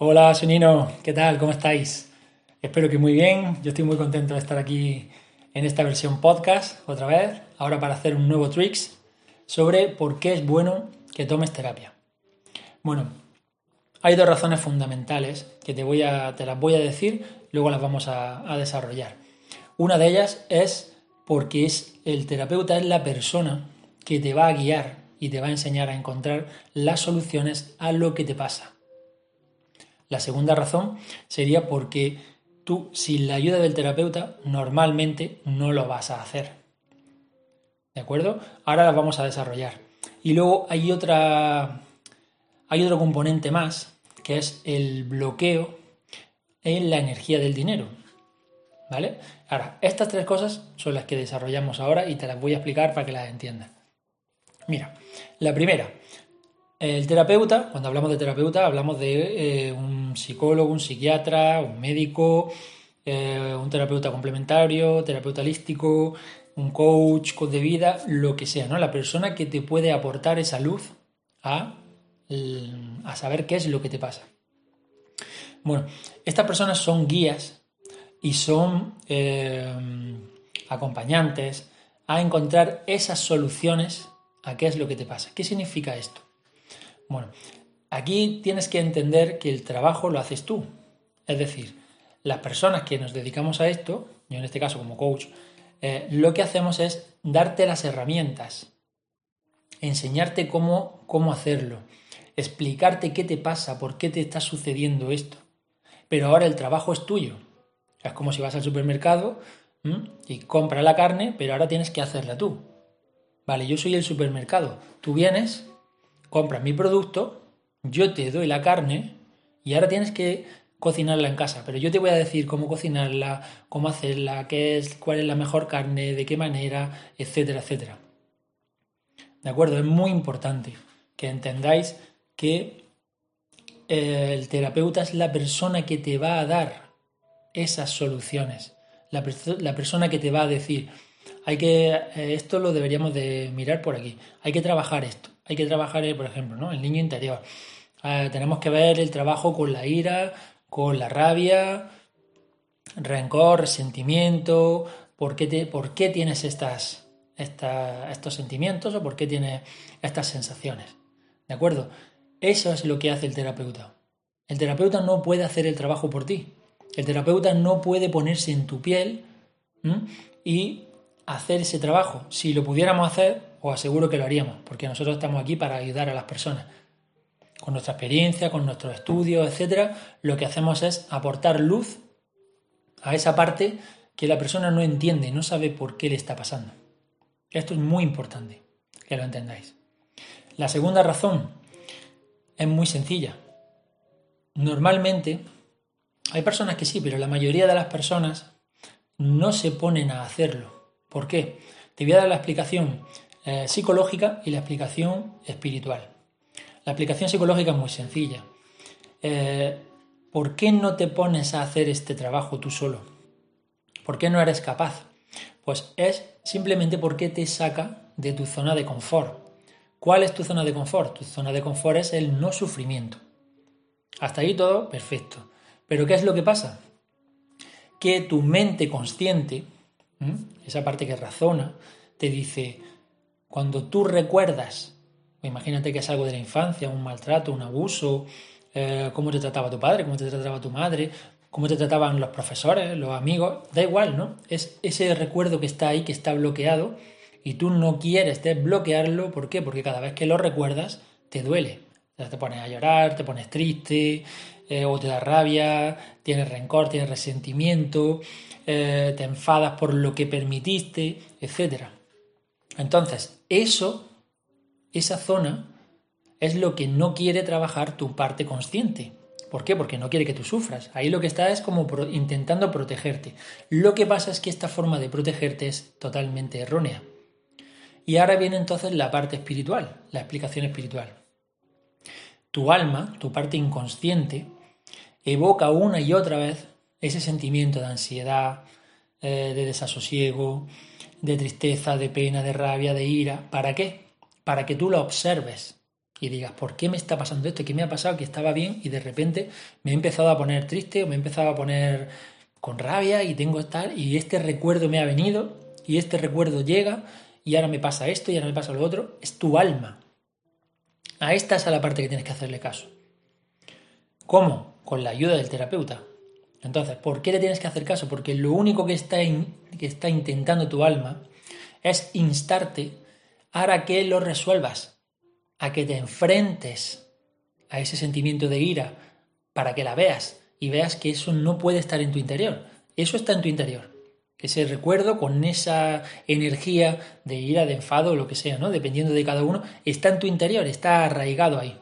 Hola, Sonino, ¿qué tal? ¿Cómo estáis? Espero que muy bien. Yo estoy muy contento de estar aquí en esta versión podcast otra vez, ahora para hacer un nuevo tricks sobre por qué es bueno que tomes terapia. Bueno, hay dos razones fundamentales que te, voy a, te las voy a decir, luego las vamos a, a desarrollar. Una de ellas es porque es, el terapeuta es la persona que te va a guiar y te va a enseñar a encontrar las soluciones a lo que te pasa. La segunda razón sería porque tú, sin la ayuda del terapeuta, normalmente no lo vas a hacer. ¿De acuerdo? Ahora las vamos a desarrollar. Y luego hay otra. Hay otro componente más, que es el bloqueo en la energía del dinero. ¿Vale? Ahora, estas tres cosas son las que desarrollamos ahora y te las voy a explicar para que las entiendas. Mira, la primera, el terapeuta, cuando hablamos de terapeuta, hablamos de eh, un psicólogo, un psiquiatra, un médico, eh, un terapeuta complementario, terapeuta holístico, un coach, de vida, lo que sea, ¿no? La persona que te puede aportar esa luz a, a saber qué es lo que te pasa. Bueno, estas personas son guías y son eh, acompañantes a encontrar esas soluciones a qué es lo que te pasa. ¿Qué significa esto? Bueno, aquí tienes que entender que el trabajo lo haces tú. Es decir, las personas que nos dedicamos a esto, yo en este caso como coach, eh, lo que hacemos es darte las herramientas, enseñarte cómo, cómo hacerlo, explicarte qué te pasa, por qué te está sucediendo esto. Pero ahora el trabajo es tuyo. Es como si vas al supermercado y compras la carne, pero ahora tienes que hacerla tú. Vale, yo soy el supermercado. Tú vienes, compras mi producto, yo te doy la carne y ahora tienes que cocinarla en casa, pero yo te voy a decir cómo cocinarla, cómo hacerla, qué es, cuál es la mejor carne, de qué manera, etcétera, etcétera. ¿De acuerdo? Es muy importante que entendáis que eh, el terapeuta es la persona que te va a dar esas soluciones, la, la persona que te va a decir, hay que, eh, esto lo deberíamos de mirar por aquí, hay que trabajar esto, hay que trabajar, eh, por ejemplo, ¿no? el niño interior. Eh, tenemos que ver el trabajo con la ira, con la rabia, rencor, resentimiento, por qué, te, por qué tienes estas, estos sentimientos o por qué tienes estas sensaciones. ¿De acuerdo? Eso es lo que hace el terapeuta. El terapeuta no puede hacer el trabajo por ti. El terapeuta no puede ponerse en tu piel y hacer ese trabajo. Si lo pudiéramos hacer, os aseguro que lo haríamos, porque nosotros estamos aquí para ayudar a las personas. Con nuestra experiencia, con nuestros estudios, etcétera, lo que hacemos es aportar luz a esa parte que la persona no entiende, no sabe por qué le está pasando. Esto es muy importante, que lo entendáis. La segunda razón es muy sencilla. Normalmente hay personas que sí, pero la mayoría de las personas no se ponen a hacerlo. ¿Por qué? Te voy a dar la explicación eh, psicológica y la explicación espiritual. La explicación psicológica es muy sencilla. Eh, ¿Por qué no te pones a hacer este trabajo tú solo? ¿Por qué no eres capaz? Pues es simplemente porque te saca de tu zona de confort. ¿Cuál es tu zona de confort? Tu zona de confort es el no sufrimiento. Hasta ahí todo perfecto. Pero ¿qué es lo que pasa? Que tu mente consciente, esa parte que razona, te dice, cuando tú recuerdas, imagínate que es algo de la infancia, un maltrato, un abuso, eh, cómo te trataba tu padre, cómo te trataba tu madre, cómo te trataban los profesores, los amigos, da igual, ¿no? Es ese recuerdo que está ahí, que está bloqueado, y tú no quieres desbloquearlo, ¿por qué? Porque cada vez que lo recuerdas, te duele. Te pones a llorar, te pones triste, eh, o te da rabia, tienes rencor, tienes resentimiento, eh, te enfadas por lo que permitiste, etc. Entonces, eso, esa zona, es lo que no quiere trabajar tu parte consciente. ¿Por qué? Porque no quiere que tú sufras. Ahí lo que está es como intentando protegerte. Lo que pasa es que esta forma de protegerte es totalmente errónea. Y ahora viene entonces la parte espiritual, la explicación espiritual. Tu alma, tu parte inconsciente, evoca una y otra vez ese sentimiento de ansiedad, eh, de desasosiego, de tristeza, de pena, de rabia, de ira. ¿Para qué? Para que tú lo observes. y digas, ¿por qué me está pasando esto? ¿Qué me ha pasado? Que estaba bien y de repente me he empezado a poner triste o me he empezado a poner con rabia y tengo tal y este recuerdo me ha venido y este recuerdo llega y ahora me pasa esto y ahora me pasa lo otro. Es tu alma. A esta es a la parte que tienes que hacerle caso. ¿Cómo? Con la ayuda del terapeuta. Entonces, ¿por qué le tienes que hacer caso? Porque lo único que está, que está intentando tu alma es instarte a que lo resuelvas, a que te enfrentes a ese sentimiento de ira, para que la veas y veas que eso no puede estar en tu interior. Eso está en tu interior. Ese recuerdo con esa energía de ira, de enfado, lo que sea, ¿no? Dependiendo de cada uno, está en tu interior, está arraigado ahí.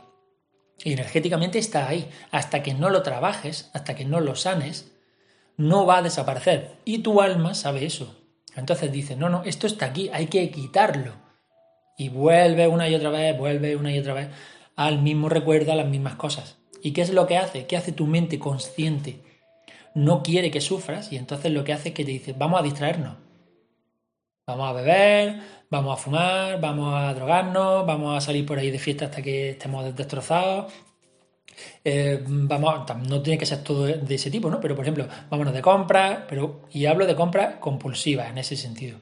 Y energéticamente está ahí. Hasta que no lo trabajes, hasta que no lo sanes, no va a desaparecer. Y tu alma sabe eso. Entonces dice, no, no, esto está aquí, hay que quitarlo. Y vuelve una y otra vez, vuelve una y otra vez al mismo recuerdo, a las mismas cosas. ¿Y qué es lo que hace? ¿Qué hace tu mente consciente? No quiere que sufras y entonces lo que hace es que te dice, vamos a distraernos. Vamos a beber, vamos a fumar, vamos a drogarnos, vamos a salir por ahí de fiesta hasta que estemos destrozados. Eh, vamos, no tiene que ser todo de ese tipo, ¿no? Pero por ejemplo, vámonos de compras, pero y hablo de compras compulsivas en ese sentido,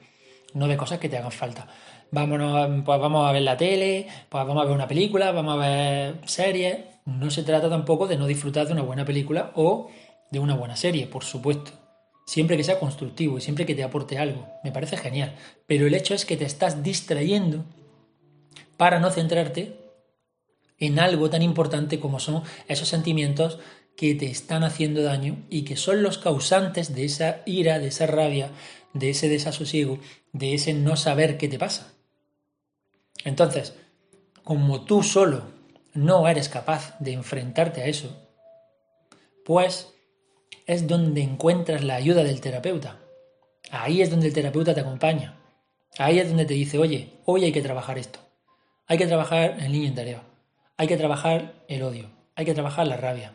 no de cosas que te hagan falta vámonos, pues vamos a ver la tele, pues vamos a ver una película, vamos a ver series. No se trata tampoco de no disfrutar de una buena película o de una buena serie, por supuesto. Siempre que sea constructivo y siempre que te aporte algo. Me parece genial. Pero el hecho es que te estás distrayendo para no centrarte en algo tan importante como son esos sentimientos que te están haciendo daño y que son los causantes de esa ira, de esa rabia, de ese desasosiego, de ese no saber qué te pasa. Entonces, como tú solo no eres capaz de enfrentarte a eso, pues es donde encuentras la ayuda del terapeuta. Ahí es donde el terapeuta te acompaña. Ahí es donde te dice, oye, hoy hay que trabajar esto. Hay que trabajar el niño interior. Hay que trabajar el odio. Hay que trabajar la rabia.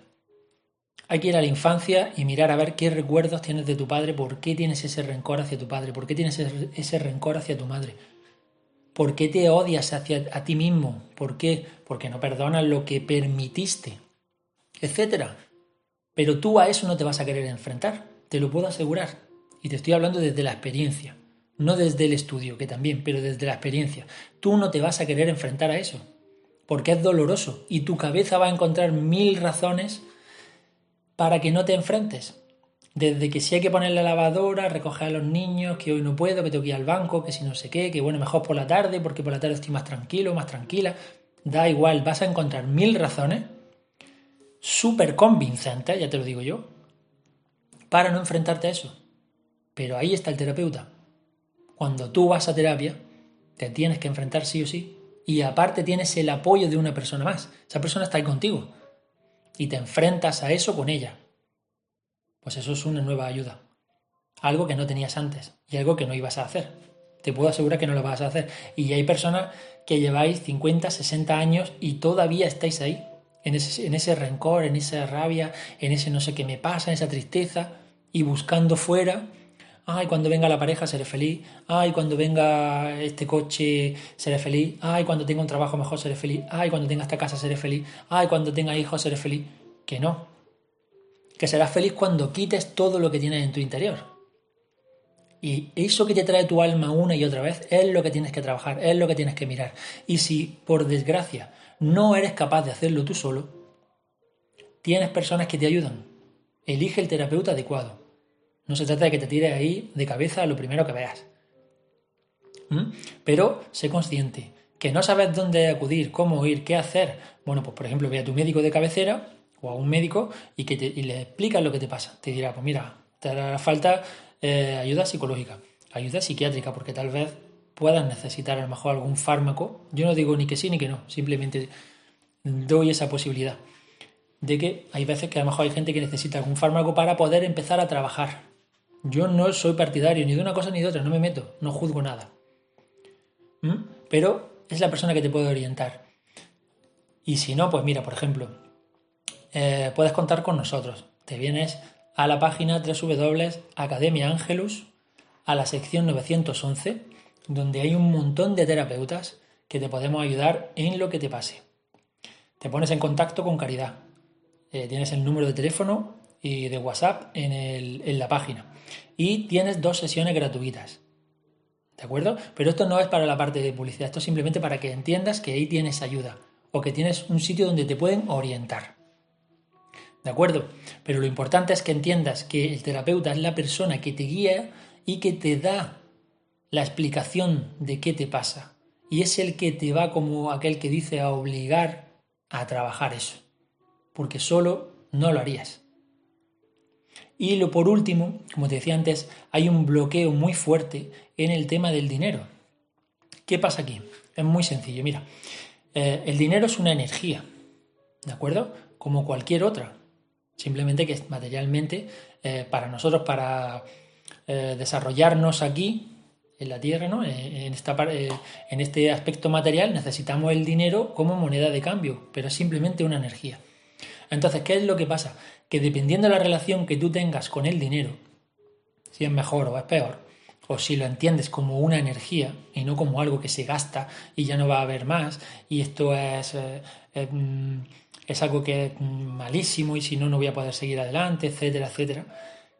Hay que ir a la infancia y mirar a ver qué recuerdos tienes de tu padre, por qué tienes ese rencor hacia tu padre, por qué tienes ese rencor hacia tu madre, ¿Por qué te odias hacia a ti mismo? ¿Por qué? Porque no perdonas lo que permitiste, etcétera. Pero tú a eso no te vas a querer enfrentar, te lo puedo asegurar. Y te estoy hablando desde la experiencia, no desde el estudio, que también, pero desde la experiencia. Tú no te vas a querer enfrentar a eso, porque es doloroso y tu cabeza va a encontrar mil razones para que no te enfrentes. Desde que si hay que poner la lavadora, recoger a los niños, que hoy no puedo, que tengo que ir al banco, que si no sé qué, que bueno, mejor por la tarde, porque por la tarde estoy más tranquilo, más tranquila. Da igual, vas a encontrar mil razones súper convincentes, ya te lo digo yo, para no enfrentarte a eso. Pero ahí está el terapeuta. Cuando tú vas a terapia, te tienes que enfrentar sí o sí. Y aparte tienes el apoyo de una persona más. Esa persona está ahí contigo. Y te enfrentas a eso con ella. Pues eso es una nueva ayuda. Algo que no tenías antes y algo que no ibas a hacer. Te puedo asegurar que no lo vas a hacer. Y hay personas que lleváis 50, 60 años y todavía estáis ahí, en ese, en ese rencor, en esa rabia, en ese no sé qué me pasa, en esa tristeza, y buscando fuera ay, cuando venga la pareja seré feliz, ay, cuando venga este coche seré feliz, ay, cuando tenga un trabajo mejor seré feliz, ay, cuando tenga esta casa seré feliz, ay, cuando tenga hijos seré feliz. Que no, que serás feliz cuando quites todo lo que tienes en tu interior. Y eso que te trae tu alma una y otra vez es lo que tienes que trabajar, es lo que tienes que mirar. Y si, por desgracia, no eres capaz de hacerlo tú solo, tienes personas que te ayudan. Elige el terapeuta adecuado. No se trata de que te tires ahí de cabeza lo primero que veas. ¿Mm? Pero sé consciente. Que no sabes dónde acudir, cómo ir, qué hacer. Bueno, pues por ejemplo, ve a tu médico de cabecera o a un médico y que te, le explicas lo que te pasa. Te dirá, pues mira, te hará falta eh, ayuda psicológica, ayuda psiquiátrica, porque tal vez puedas necesitar a lo mejor algún fármaco. Yo no digo ni que sí ni que no, simplemente doy esa posibilidad de que hay veces que a lo mejor hay gente que necesita algún fármaco para poder empezar a trabajar. Yo no soy partidario ni de una cosa ni de otra, no me meto, no juzgo nada. ¿Mm? Pero es la persona que te puede orientar. Y si no, pues mira, por ejemplo, eh, puedes contar con nosotros. Te vienes a la página www.academia Angelus, a la sección 911, donde hay un montón de terapeutas que te podemos ayudar en lo que te pase. te pones en contacto con Caridad. Eh, tienes el número de teléfono y de WhatsApp en, en la página. Y tienes dos sesiones gratuitas. ¿De acuerdo? Pero esto no es para la parte de publicidad, esto es simplemente para que entiendas que ahí tienes ayuda o que tienes un sitio donde te pueden orientar. ¿De acuerdo? Pero lo importante es que entiendas que el terapeuta es la persona que te guía y que te da la explicación de qué te pasa. Y es el que te va como aquel que dice a obligar a trabajar eso. Porque solo no lo harías. Y lo por último, como te decía antes, hay un bloqueo muy fuerte en el tema del dinero. ¿Qué pasa aquí? Es muy sencillo. Mira, eh, el dinero es una energía, ¿de acuerdo? Como cualquier otra. Simplemente que materialmente, eh, para nosotros, para eh, desarrollarnos aquí, en la Tierra, ¿no? en, esta, en este aspecto material, necesitamos el dinero como moneda de cambio, pero es simplemente una energía. Entonces, ¿qué es lo que pasa? Que dependiendo de la relación que tú tengas con el dinero, si es mejor o es peor, o si lo entiendes como una energía y no como algo que se gasta y ya no va a haber más, y esto es, mm, es algo que es malísimo y si no, no voy a poder seguir adelante, etcétera, etcétera.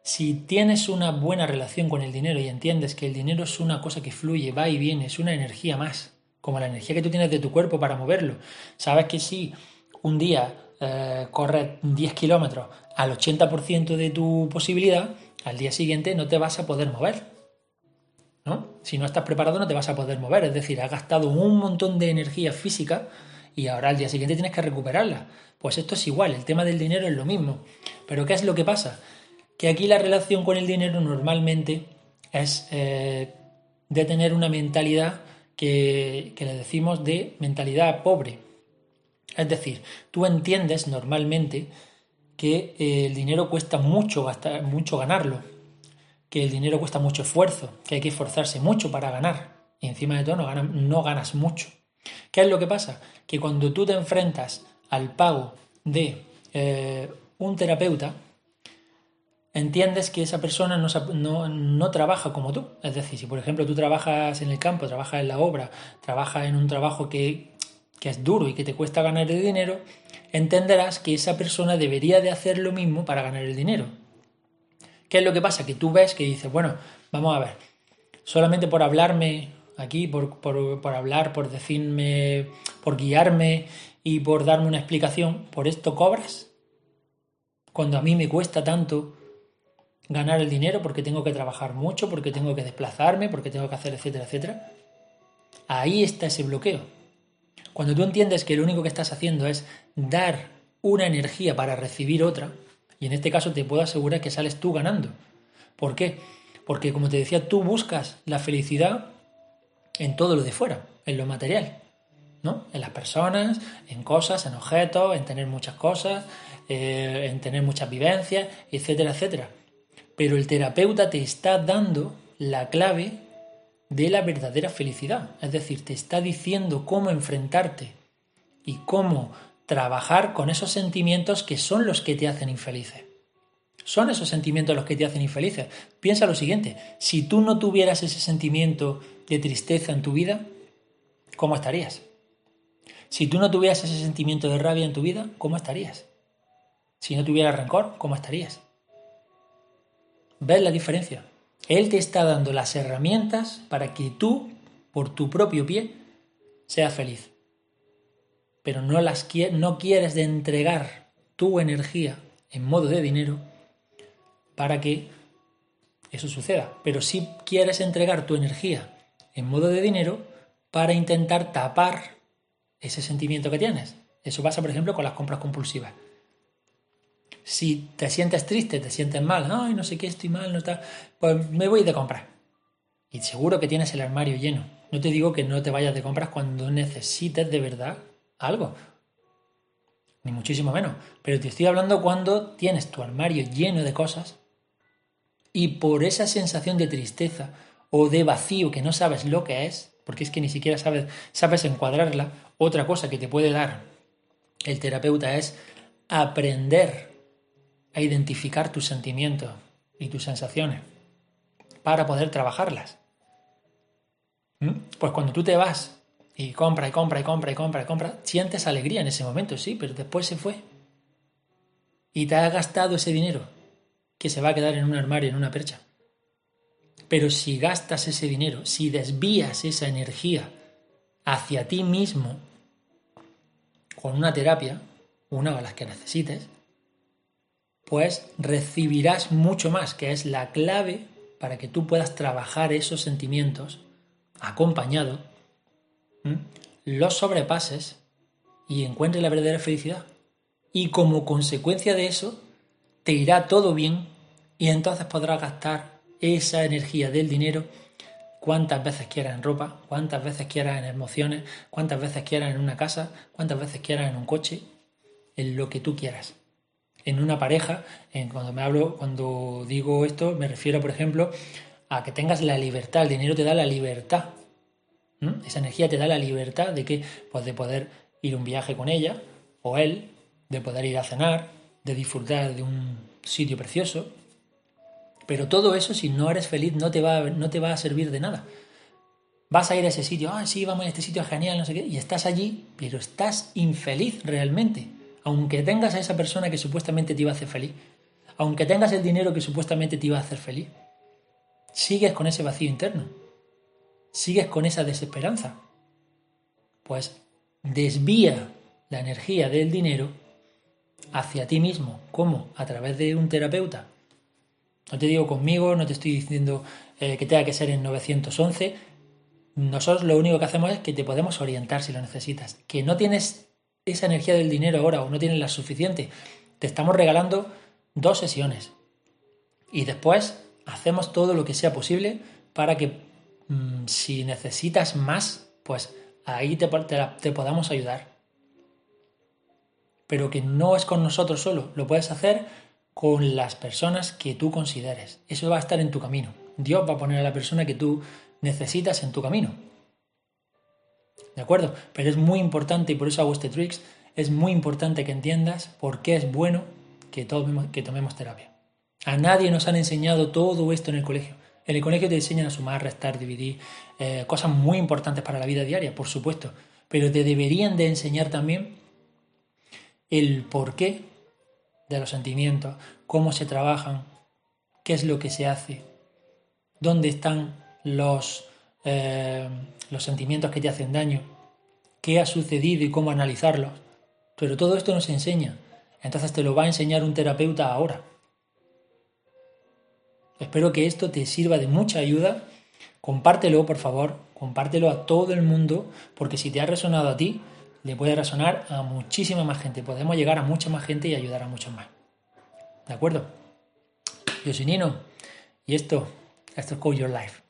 Si tienes una buena relación con el dinero y entiendes que el dinero es una cosa que fluye, va y viene, es una energía más, como la energía que tú tienes de tu cuerpo para moverlo, sabes que si un día eh, corres 10 kilómetros al 80% de tu posibilidad, al día siguiente no te vas a poder mover. ¿no? Si no estás preparado no te vas a poder mover, es decir, has gastado un montón de energía física y ahora al día siguiente tienes que recuperarla. Pues esto es igual, el tema del dinero es lo mismo. Pero ¿qué es lo que pasa? Que aquí la relación con el dinero normalmente es eh, de tener una mentalidad que, le decimos de mentalidad pobre. Es decir, tú entiendes normalmente que eh, el dinero cuesta mucho, gastar, mucho ganarlo, que el dinero cuesta mucho esfuerzo, que hay que esforzarse mucho para ganar y encima de todo no, no ganas mucho. ¿Qué es lo que pasa? Que cuando tú te enfrentas al pago de eh, un terapeuta, entiendes que esa persona no, trabaja como tú. Es decir, si por ejemplo tú trabajas en el campo, trabajas en la obra, trabajas en un trabajo que, que es duro y que te cuesta ganar el dinero, entenderás que esa persona debería de hacer lo mismo para ganar el dinero. ¿Qué es lo que pasa? Que tú ves que dices, bueno, vamos a ver, solamente por hablarme aquí, por, por, hablar, por decirme, por guiarme y por darme una explicación, ¿por esto cobras? Cuando a mí me cuesta tanto ganar el dinero porque tengo que trabajar mucho, porque tengo que desplazarme, porque tengo que hacer, etcétera, etcétera. Ahí está ese bloqueo. Cuando tú entiendes que lo único que estás haciendo es dar una energía para recibir otra, y en este caso te puedo asegurar que sales tú ganando. ¿Por qué? Porque como te decía, tú buscas la felicidad en todo lo de fuera, en lo material, ¿no? En las personas, en cosas, en objetos, en tener muchas cosas, eh, en tener muchas vivencias, etcétera, etcétera. Pero el terapeuta te está dando la clave de la verdadera felicidad, es decir, te está diciendo cómo enfrentarte y cómo trabajar con esos sentimientos que son los que te hacen infelices. Son esos sentimientos los que te hacen infelices. Piensa lo siguiente, si tú no tuvieras ese sentimiento de tristeza en tu vida, ¿cómo estarías? Si tú no tuvieras ese sentimiento de rabia en tu vida, ¿cómo estarías? Si no tuvieras rencor, ¿cómo estarías? ¿Ves la diferencia? Él te está dando las herramientas para que tú, por tu propio pie, seas feliz. Pero no, las, no quieres de entregar tu energía en modo de dinero para que eso suceda. Pero sí quieres entregar tu energía en modo de dinero para intentar tapar ese sentimiento que tienes. Eso pasa, por ejemplo, con las compras compulsivas. Si te sientes triste, te sientes mal, ay, no sé qué, estoy mal, no está, pues me voy de compras. Y seguro que tienes el armario lleno. No te digo que no te vayas de compras cuando necesites de verdad algo. Ni muchísimo menos. Pero te estoy hablando cuando tienes tu armario lleno de cosas y por esa sensación de tristeza o de vacío que no sabes lo que es, porque es que ni siquiera sabes, sabes encuadrarla, otra cosa que te puede dar el terapeuta es aprender a identificar tus sentimientos y tus sensaciones para poder trabajarlas. ¿Mm? Pues cuando tú te vas y compra y compra y compra y compra y compra, sientes alegría en ese momento, sí, pero después se fue. Y te has gastado ese dinero que se va a quedar en un armario, en una percha. Pero si gastas ese dinero, si desvías esa energía hacia ti mismo con una terapia, una de las que necesites, pues recibirás mucho más, que es la clave para que tú puedas trabajar esos sentimientos acompañado, los sobrepases y encuentres la verdadera felicidad. Y como consecuencia de eso, te irá todo bien y entonces podrás gastar esa energía del dinero cuantas veces quieras en ropa, cuantas veces quieras en emociones, cuantas veces quieras en una casa, cuantas veces quieras en un coche, en lo que tú quieras. En una pareja, en cuando me hablo, cuando digo esto, me refiero, por ejemplo, a que tengas la libertad. El dinero te da la libertad. Esa energía te da la libertad de que, pues de poder ir un viaje con ella o él, de poder ir a cenar, de disfrutar de un sitio precioso. Pero todo eso, si no eres feliz, no te va, no te va a servir de nada. Vas a ir a ese sitio, ah, sí, vamos a este sitio genial, no sé qué, y estás allí, pero estás infeliz realmente aunque tengas a esa persona que supuestamente te iba a hacer feliz, aunque tengas el dinero que supuestamente te iba a hacer feliz, sigues con ese vacío interno, sigues con esa desesperanza. Pues desvía la energía del dinero hacia ti mismo. ¿Cómo? A través de un terapeuta. No te digo conmigo, no te estoy diciendo eh, que tenga que ser en 911. Nosotros lo único que hacemos es que te podemos orientar si lo necesitas. Que no tienes esa energía del dinero ahora o no tienes la suficiente, te estamos regalando dos sesiones. Y después hacemos todo lo que sea posible para que mm, si necesitas más, pues ahí te, te podamos ayudar. Pero que no es con nosotros solo, lo puedes hacer con las personas que tú consideres. Eso va a estar en tu camino. Dios va a poner a la persona que tú necesitas en tu camino. ¿De acuerdo? Pero es muy importante, y por eso hago este tricks, es muy importante que entiendas por qué es bueno que tomemos, que tomemos terapia. A nadie nos han enseñado todo esto en el colegio. En el colegio te enseñan a sumar, restar, dividir, eh, cosas muy importantes para la vida diaria, por supuesto. Pero te deberían de enseñar también el porqué de los sentimientos, cómo se trabajan, qué es lo que se hace, dónde están los eh, los sentimientos que te hacen daño, qué ha sucedido y cómo analizarlos. Pero todo esto no se enseña. Entonces te lo va a enseñar un terapeuta ahora. Espero que esto te sirva de mucha ayuda. Compártelo, por favor. Compártelo a todo el mundo, porque si te ha resonado a ti, le puede resonar a muchísima más gente. Podemos llegar a mucha más gente y ayudar a muchos más. ¿De acuerdo? Yo soy Nino y esto, esto es Code Your Life.